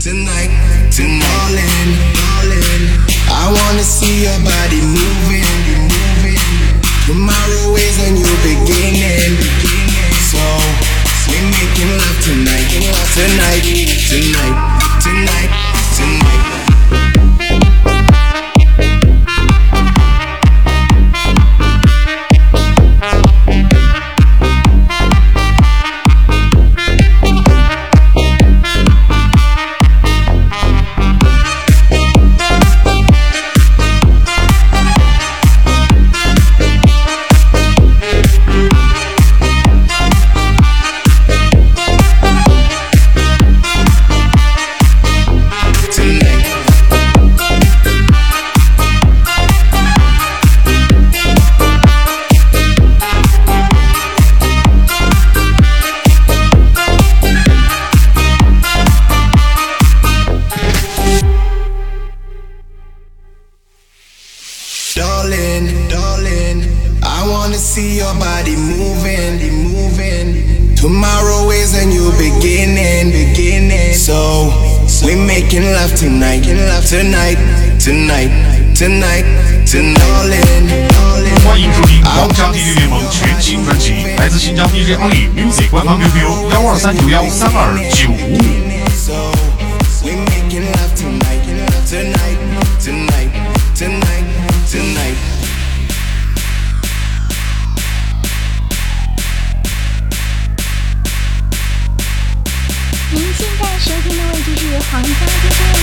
tonight, in. I wanna see your body moving, Darling, darling, I wanna see your body moving, moving. Tomorrow is a new beginning, beginning. So we making love tonight, love tonight, tonight, tonight, tonight. Darling, darling. 欢迎收听皇家 DJ 联盟全新专辑，来自新疆 DJ Only Music 官方 QQ 幺二三九幺三二九五五。 别慌张别